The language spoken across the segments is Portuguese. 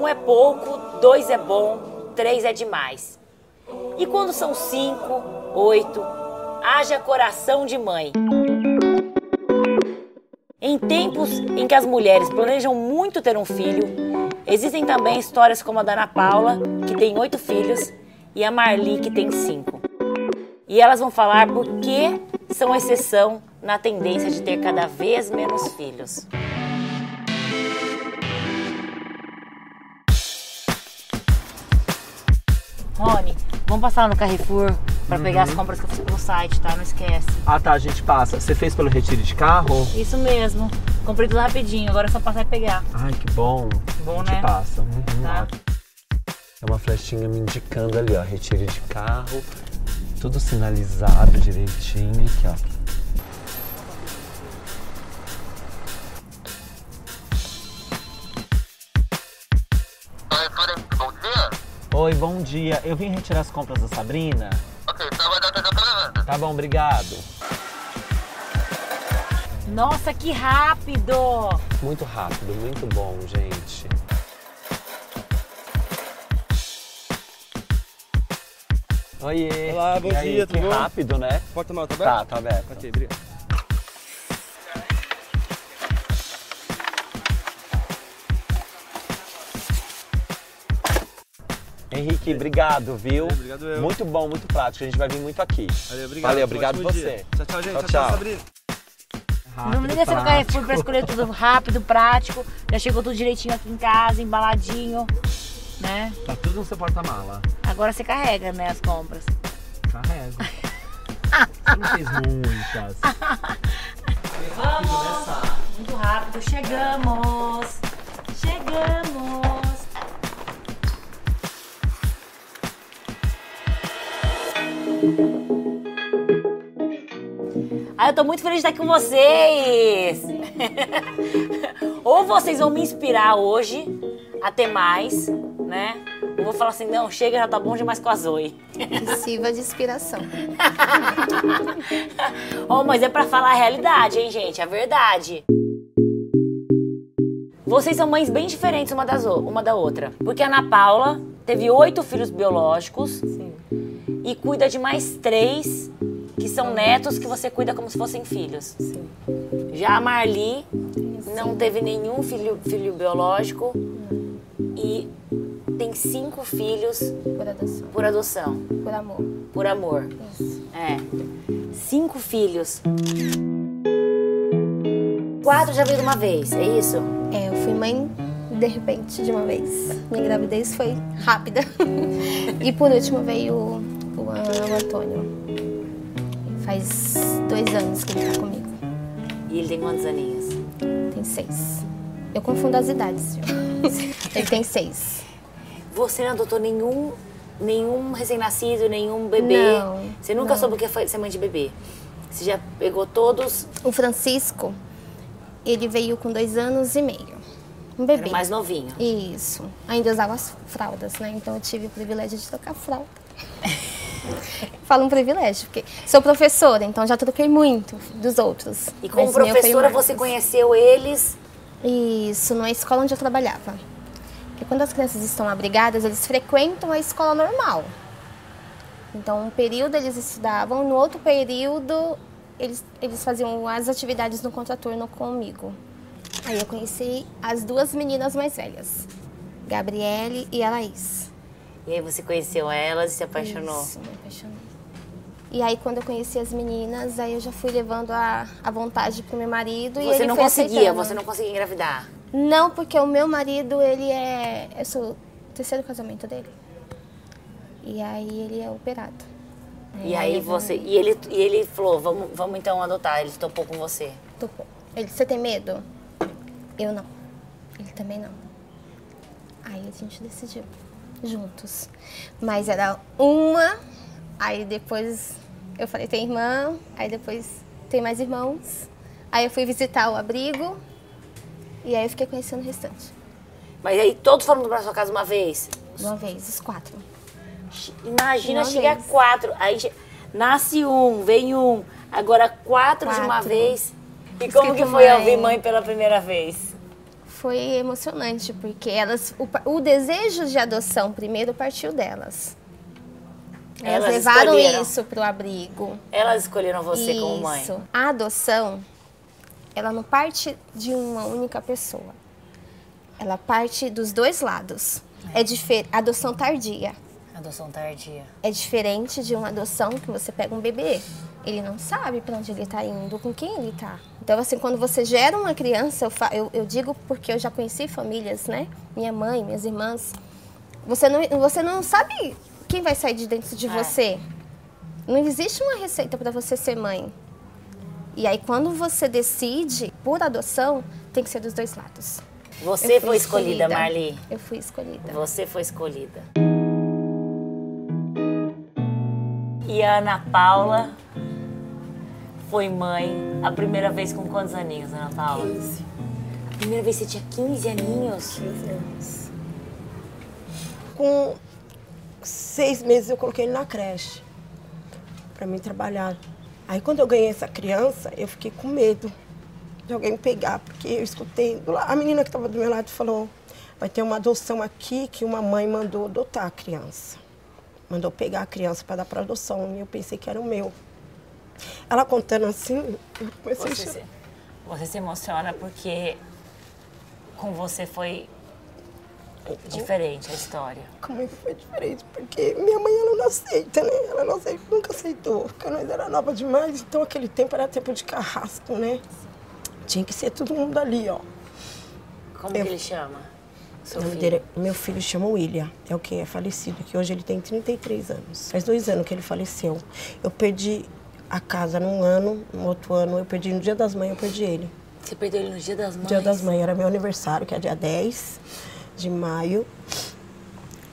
Um é pouco, dois é bom, três é demais. E quando são cinco, oito, haja coração de mãe. Em tempos em que as mulheres planejam muito ter um filho, existem também histórias como a da Ana Paula, que tem oito filhos, e a Marli, que tem cinco. E elas vão falar por que são exceção na tendência de ter cada vez menos filhos. Rony, vamos passar lá no Carrefour para pegar as compras que eu fiz pelo site, tá? Não esquece. Ah tá, a gente passa. Você fez pelo retiro de carro? Isso mesmo. Comprei tudo rapidinho, agora é só passar e pegar. Ai, que bom. Bom, a gente né? passa. Uhum, Tá. É uma flechinha me indicando ali, ó. Retiro de carro. Tudo sinalizado direitinho. Aqui, ó. Oi, bom dia. Eu vim retirar as compras da Sabrina. Ok, então vai dar até eu tô levando. Tá bom, obrigado. Nossa, que rápido! Muito rápido, muito bom, gente. Oiê. Olá, bom E aí, dia, que tudo bom? rápido, né? Porta-mal, tá aberto? Tá, tá aberto. Ok, obrigado. Henrique, obrigado, viu? Obrigado eu. Muito bom, muito prático. A gente vai vir muito aqui. Valeu, obrigado. Valeu, obrigado você. dia. Tchau, tchau, gente. Tchau, Tchau, tchau. Sabrina. não nem descer no Carrefour pra escolher tudo rápido, prático. Já chegou tudo direitinho aqui em casa, embaladinho, né? Tá tudo no seu porta-mala. Agora você carrega, né, as compras. Carrego. Você não fez muitas. Vamos! Muito rápido, chegamos! Chegamos! Ah, eu tô muito feliz de estar aqui com vocês! Ou vocês vão me inspirar hoje a ter mais, né? Ou vou falar assim, não, chega, já tá bom demais com a Zoe. Sirva de inspiração. Oh, mas é pra falar a realidade, hein, gente? A verdade. Vocês são mães bem diferentes uma, das, uma da outra. Porque a Ana Paula teve oito filhos biológicos e cuida de mais três que são netos que você cuida como se fossem filhos. Já a Marli não teve nenhum filho, filho biológico e tem cinco filhos Por adoção. por adoção, Por amor. por amor. Isso. É. Cinco filhos. Quatro já veio de uma vez, é isso? É, eu fui mãe de repente, de uma vez. Minha gravidez foi rápida. e por último veio o, o Antônio. Faz dois anos que ele tá comigo. E ele tem quantos aninhos? Tem seis. Eu confundo as idades, viu? ele tem seis. Você não adotou nenhum, nenhum recém-nascido, nenhum bebê? Não, Você nunca não. soube o que foi ser mãe de bebê? Você já pegou todos? O Francisco, ele veio com dois anos e meio. Um bebê. Era mais novinho. Isso. Ainda usava as fraldas, né? Então eu tive o privilégio de trocar fralda. Falo um privilégio, porque sou professora, então já troquei muito dos outros. E como professora, você conheceu eles? Isso, numa escola onde eu trabalhava. Porque quando as crianças estão abrigadas, eles frequentam a escola normal. Então, um período eles estudavam, no outro período eles, eles faziam as atividades no contraturno comigo. Aí eu conheci as duas meninas mais velhas, Gabriele e a Laís. E aí você conheceu elas e se apaixonou? Isso, me apaixonei. E aí, quando eu conheci as meninas, aí eu já fui levando a, a vontade pro meu marido e Você ele não foi conseguia, aceitando. você não conseguia engravidar. Não, porque o meu marido, ele é. Eu sou o terceiro casamento dele. E aí ele é operado. E aí eu vou- você. E ele, e ele falou, vamos, vamos então adotar. Ele topou com você. Com- Ele, você tem medo? Eu não. Ele também não. Aí a gente decidiu, juntos. Mas era uma, aí depois eu falei, tem irmã, aí depois tem mais irmãos. Aí eu fui visitar o abrigo e aí eu fiquei conhecendo o restante. Mas aí todos foram pra sua casa uma vez? Uma vez, os quatro. Imagina Uma chegar vez. quatro. Aí nasce um, vem um, agora quatro, de uma Quatro. vez. E como que foi mãe. ouvir mãe pela primeira vez? Foi emocionante, porque elas, o, o desejo de adoção primeiro partiu delas. Elas, Elas levaram escolheram. isso pro abrigo. Elas escolheram você como mãe. Isso. A adoção, ela não parte de uma única pessoa. Ela parte dos dois lados. É diferente. Adoção tardia Adoção tardia. é diferente de uma adoção que você pega um bebê. Ele não sabe para onde ele está indo, com quem ele está. Então, assim, quando você gera uma criança, eu, eu, eu digo porque eu já conheci famílias, né? Minha mãe, minhas irmãs. Você não, você não sabe quem vai sair de dentro de É. você. Não existe uma receita para você ser mãe. E aí, quando você decide por adoção, tem que ser dos dois lados. Você foi escolhida, Marli. Eu fui escolhida. Você foi escolhida. E a Ana Paula foi mãe a primeira vez com quantos aninhos, Ana Paula? 15, A primeira vez você tinha 15 aninhos? 15 anos. Com seis meses eu coloquei ele na creche para mim trabalhar. Aí quando eu ganhei essa criança, eu fiquei com medo de alguém me pegar, porque eu escutei, a menina que estava do meu lado falou, vai ter uma adoção aqui que uma mãe mandou adotar a criança. Mandou pegar a criança para dar para adoção, e eu pensei que era o meu. Ela contando assim, eu comecei a Você se, você se emociona porque com você foi diferente a história. Como foi diferente? Porque minha mãe, ela não aceita, né? Ela não aceita, nunca aceitou. Porque nós era nova demais, então aquele tempo era tempo de carrasco, né? Tinha que ser todo mundo ali, ó. Como Eu- que ele chama? Seu filho? dele- meu filho chama William, é o que é falecido, que hoje ele tem 33 anos. Faz dois anos que ele faleceu. Eu perdi a casa num ano, no outro ano eu perdi no Dia das Mães, eu perdi ele. Você perdeu ele no Dia das Mães? Dia das Mães era meu aniversário, que é dia 10 de maio,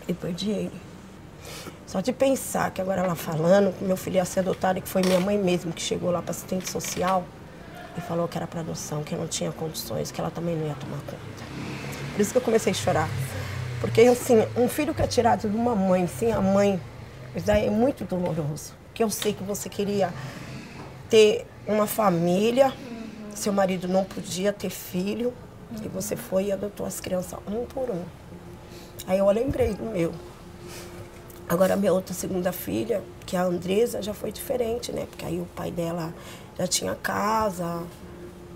e perdi ele. Só de pensar que agora ela falando que meu filho ia ser adotado e que foi minha mãe mesmo que chegou lá para assistente social e falou que era para adoção, que não tinha condições, que ela também não ia tomar conta. Por isso que eu comecei a chorar. Porque, assim, um filho que é tirado de uma mãe sem a mãe, isso daí é muito doloroso. Porque eu sei que você queria ter uma família, seu marido não podia ter filho, e você foi e adotou as crianças um por um. Aí eu lembrei do meu. Agora, minha outra segunda filha, que é a Andresa, já foi diferente, né? Porque aí o pai dela já tinha casa,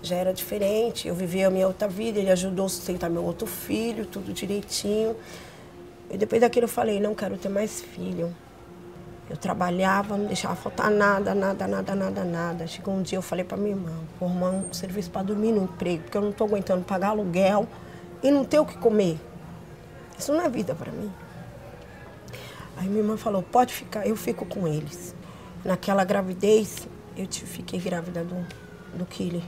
já era diferente. Eu vivia a minha outra vida, ele ajudou a sustentar meu outro filho, tudo direitinho. E depois daquilo eu falei, não quero ter mais filho. Eu trabalhava, não deixava faltar nada, nada, nada, nada, nada. Chegou um dia eu falei para minha irmã, vou arrumar um serviço para dormir no emprego, porque eu não estou aguentando pagar aluguel e não ter o que comer. Isso não é vida para mim. Aí minha irmã falou, pode ficar, eu fico com eles. Naquela gravidez, eu fiquei grávida do, do Kili,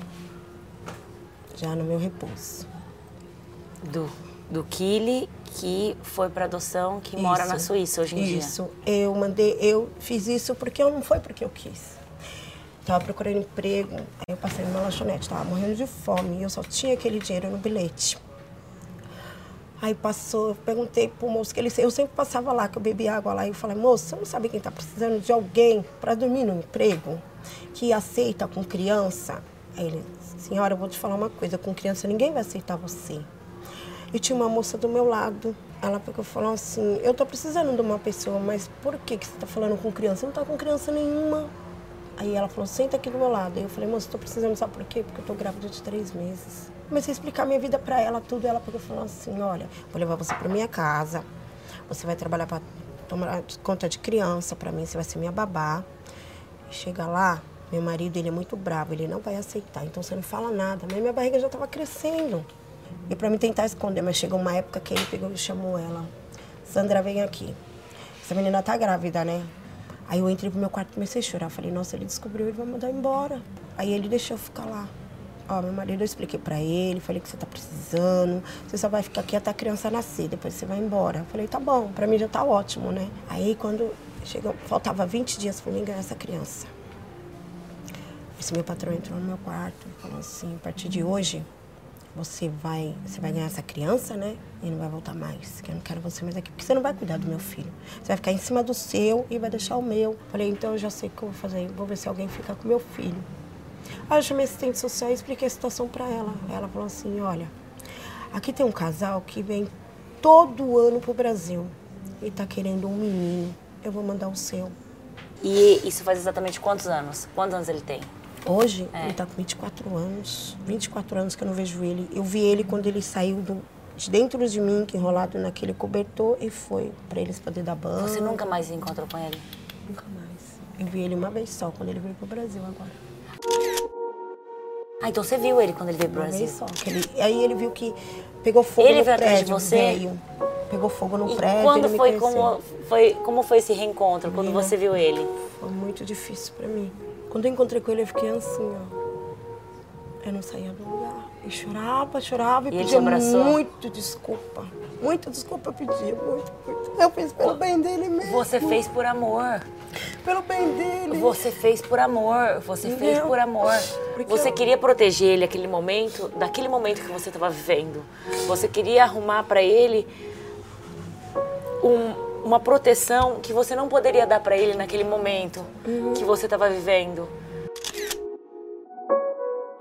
já no meu repouso. Do, do Kili, que foi para adoção, que mora na Isso, Suíça hoje em dia. Isso. Eu mandei, eu fiz isso porque eu não foi porque eu quis. Tava procurando emprego, aí eu passei numa lanchonete, tava morrendo de fome e eu só tinha aquele dinheiro no bilhete. Aí passou, eu perguntei pro moço que ele eu sempre passava lá, que eu bebia água lá, e eu falei, moço, você não sabe quem tá precisando de alguém para dormir no emprego? Que aceita com criança? Aí ele, senhora, eu vou te falar uma coisa, com criança ninguém vai aceitar você. E tinha uma moça do meu lado. Ela pegou e falou assim: Eu tô precisando de uma pessoa, mas por que, que você tá falando com criança? Você não tá com criança nenhuma. Aí ela falou: Senta aqui do meu lado. Aí eu falei: Moça, tô precisando, sabe por quê? Porque eu tô grávida de três meses. Comecei a explicar minha vida pra ela, tudo. Ela pegou e falou assim: Olha, vou levar você pra minha casa. Você vai trabalhar pra tomar conta de criança pra mim. Você vai ser minha babá. Chega lá, meu marido, ele é muito bravo, ele não vai aceitar. Então você não fala nada. Mas minha barriga já estava crescendo. E para mim tentar esconder, mas chegou uma época que ele pegou e chamou ela. Sandra, vem aqui. Essa menina tá grávida, né? Aí eu entrei pro meu quarto e comecei a chorar. Falei, nossa, ele descobriu, ele vai mandar embora. Aí ele deixou eu ficar lá. Ó, meu marido, eu expliquei pra ele, falei que você tá precisando, você só vai ficar aqui até a criança nascer, depois você vai embora. Eu falei, tá bom, pra mim já tá ótimo, né? Aí quando chegou, faltava 20 dias pra mim ganhar essa criança. Esse meu patrão entrou no meu quarto e falou assim, a partir de hoje, você vai, você vai ganhar essa criança, né? E não vai voltar mais, que eu não quero você mais aqui, porque você não vai cuidar do meu filho. Você vai ficar em cima do seu e vai deixar o meu. Falei, então eu já sei o que eu vou fazer, vou ver se alguém fica com meu filho. Aí eu chamei assistente social e expliquei a situação para ela. Ela falou assim, olha, Aqui tem um casal que vem todo ano pro Brasil e tá querendo um menino. Eu vou mandar o seu. E isso faz exatamente quantos anos? Quantos anos ele tem? Hoje, É. ele tá com 24 anos. 24 anos que eu não vejo ele. Eu vi ele quando ele saiu do, de dentro de mim, que enrolado naquele cobertor, e foi pra eles poder dar banho. Você nunca mais encontrou com ele? Nunca mais. Eu vi ele uma vez só, quando ele veio pro Brasil agora. Ah, então você viu ele quando ele veio pro Uma Brasil? vez só. ele- aí ele viu que pegou fogo Ele no veio atrás de prédio, você? veio. Pegou fogo no E prédio, quando ele foi como, foi como foi esse reencontro, quando Menina. você viu ele? Foi muito difícil pra mim. Quando eu encontrei com ele, eu fiquei assim, ó. Eu não saía do lugar. E chorava, chorava e, E pedia muito desculpa. Muito desculpa eu pedia, muito, muito. Eu fiz pelo bem dele mesmo. Você fez por amor. Pelo bem dele. Você fez por amor. Você fez por amor. Porque Você eu- queria proteger ele aquele momento, daquele momento que você estava vivendo. Você queria arrumar para ele um- uma proteção que você não poderia dar para ele naquele momento Uhum. que você estava vivendo.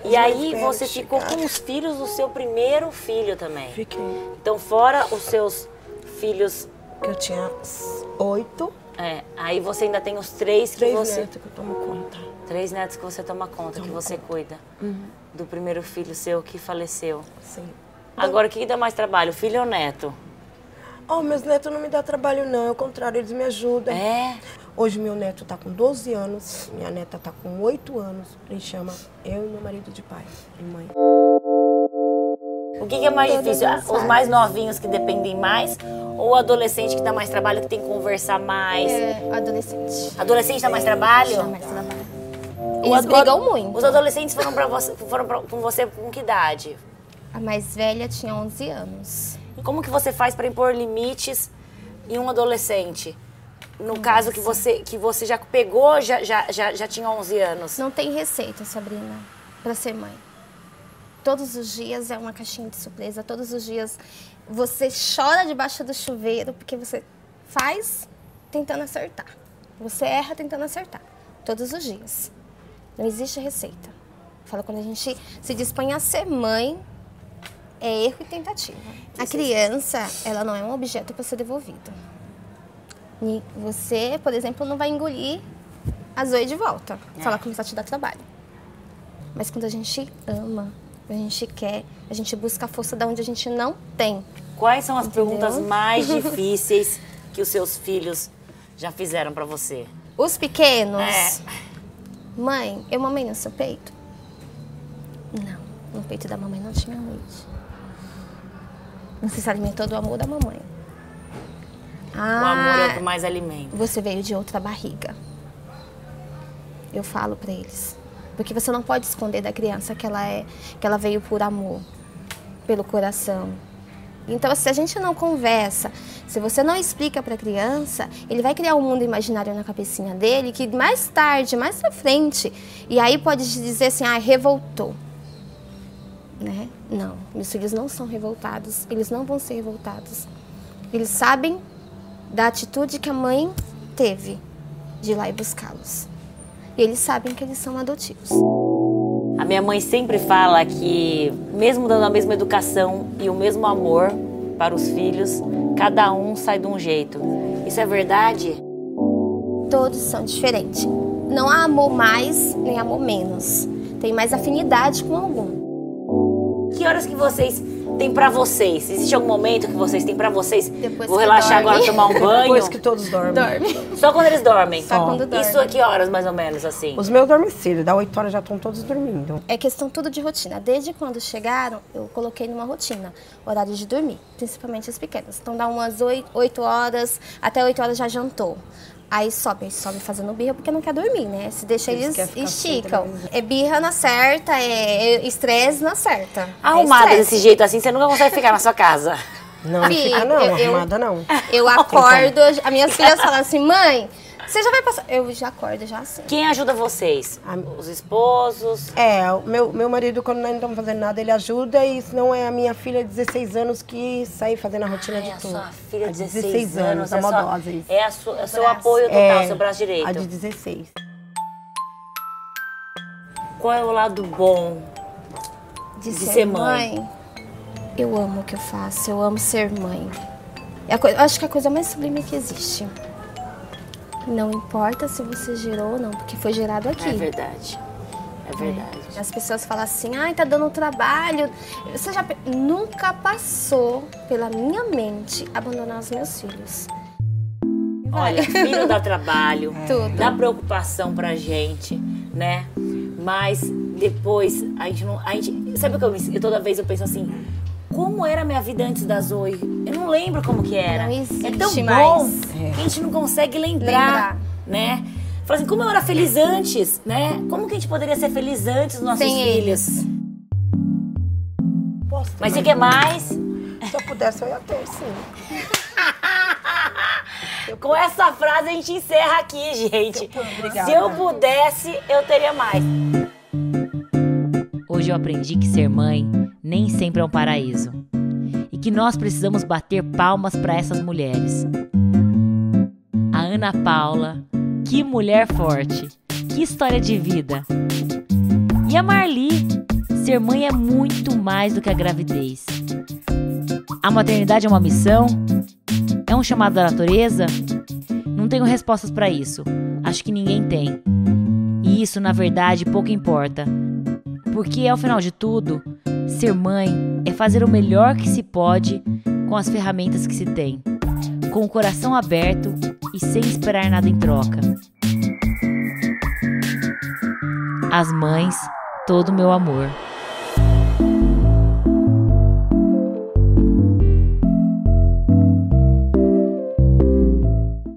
E aí você ficou com os filhos do seu primeiro filho também. Fiquei. Então, fora os seus filhos, Eu tinha oito, é, aí você ainda tem os três que três você. netos que eu tomo conta. Três netos que você toma conta, que você cuida. Do primeiro filho seu que faleceu. Sim. Agora, o que que dá mais trabalho, filho ou neto? Oh, meus netos não me dão trabalho, não. Ao contrário, eles me ajudam. É? Hoje meu neto tá com 12 anos, minha neta tá com 8 anos. Ele chama eu e meu marido de pai e mãe. O que, que é mais difícil? as Os mais novinhos que dependem mais? Ou o adolescente que dá mais trabalho, que tem que conversar mais? É, adolescente. Adolescente dá mais trabalho? Dá mais trabalho. Eles brigam muito. Os adolescentes foram, pra você, foram pra- com você com que idade? A mais velha tinha 11 anos. Como que você faz para impor limites em um adolescente? No caso que você, que você já pegou, já, já, já, já tinha 11 anos. Não tem receita, Sabrina, para ser mãe. Todos os dias é uma caixinha de surpresa. Todos os dias você chora debaixo do chuveiro porque você faz tentando acertar. Você erra tentando acertar. Todos os dias. Não existe receita. Fala quando a gente se dispõe a ser mãe, é erro e tentativa. A criança, ela não é um objeto para ser devolvido. E você, por exemplo, não vai engolir a Zoe de volta. Falar começar a te dar trabalho. Mas quando a gente ama, a gente quer, a gente busca a força da onde a gente não tem. Quais são as Entendeu? perguntas mais difíceis que os seus filhos já fizeram para você? Os pequenos. É. Mãe, eu mamei no seu peito? Não, no peito da mamãe não tinha leite. Você se alimentou do amor da mamãe. O amor é o que Ah, mais alimenta. você veio de outra barriga. Eu falo pra eles. Porque você não pode esconder da criança que ela é, que ela veio por amor, pelo coração. Então, se a gente não conversa, se você não explica para a criança, ele vai criar um mundo imaginário na cabecinha dele que mais tarde, mais pra frente, e aí pode dizer assim, ah, revoltou. Né? Não, meus filhos não são revoltados, eles não vão ser revoltados. Eles sabem da atitude que a mãe teve de ir lá e buscá-los. E eles sabem que eles são adotivos. A minha mãe sempre fala que, mesmo dando a mesma educação e o mesmo amor para os filhos, cada um sai de um jeito. Isso é verdade? Todos são diferentes. Não há amor mais nem amor menos. Tem mais afinidade com algum. Que horas que vocês têm pra vocês? Existe algum momento que vocês têm pra vocês? Depois Vou relaxar dorme. agora, tomar um banho. Depois que todos dormem. Dorme. Só quando eles dormem? Só quando dorme. Isso a que horas, mais ou menos, assim? Os meus dormem cedo, dá 8 horas já estão todos dormindo. É questão tudo de rotina. Desde quando chegaram, eu coloquei numa rotina. Horário de dormir, principalmente as pequenas. Então dá umas 8 horas, até 8 horas já jantou. Aí sobe, sobe fazendo birra porque não quer dormir, né? Se deixa Eles eles, esticam. sempre É birra na certa, é estresse na certa. Arrumada é desse jeito assim, você nunca consegue ficar na sua casa. Não, não fica não, eu- eu- arrumada não. Eu acordo, as minhas filhas falam assim, mãe, você já vai passar. Eu já acordo já assim. Quem ajuda vocês? A- Os esposos? É, o meu, meu marido, quando nós não estamos fazendo nada, ele ajuda e se não é a minha filha de 16 anos que sai fazendo a rotina Ai, de a tudo. sua filha A de 16, anos. a é, sua- modosa, isso. é, a sua- é o seu braço. apoio total, É, seu braço direito. A de 16. Qual é o lado bom De, De ser mãe. Eu amo o que eu faço, eu amo ser mãe. É a coi- eu acho que é a coisa mais sublime que existe. Não importa se você gerou ou não, porque foi gerado aqui. É verdade. É verdade. As pessoas falam assim, ai, tá dando trabalho. Você já nunca passou pela minha mente abandonar os meus filhos. Olha, filho dá trabalho, Tudo. dá preocupação pra gente, né? Mas depois a gente não. A gente, sabe o que eu, me- eu toda vez eu penso assim? Como era a minha vida antes da Zoe? Eu não lembro como que era. Não é tão bom mais. que a gente não consegue lembrar, Lembrar. né? Fala assim, como eu era feliz antes, né? Como que a gente poderia ser feliz antes dos nossos Sem filhos? eles. Posso Mas você mais quer mais? Se eu pudesse, eu ia ter, sim. Com essa frase a gente encerra aqui, gente. Obrigada. Se eu pudesse, eu teria mais. Hoje eu aprendi que ser mãe nem sempre é um paraíso. E que nós precisamos bater palmas para essas mulheres. A Ana Paula, que mulher forte, que história de vida. E a Marli, ser mãe é muito mais do que a gravidez. A maternidade é uma missão? É um chamado da natureza? Não tenho respostas para isso. Acho que ninguém tem. E isso, na verdade, pouco importa. Porque, ao final de tudo, ser mãe é fazer o melhor que se pode com as ferramentas que se tem, com o coração aberto e sem esperar nada em troca. As mães, todo meu amor.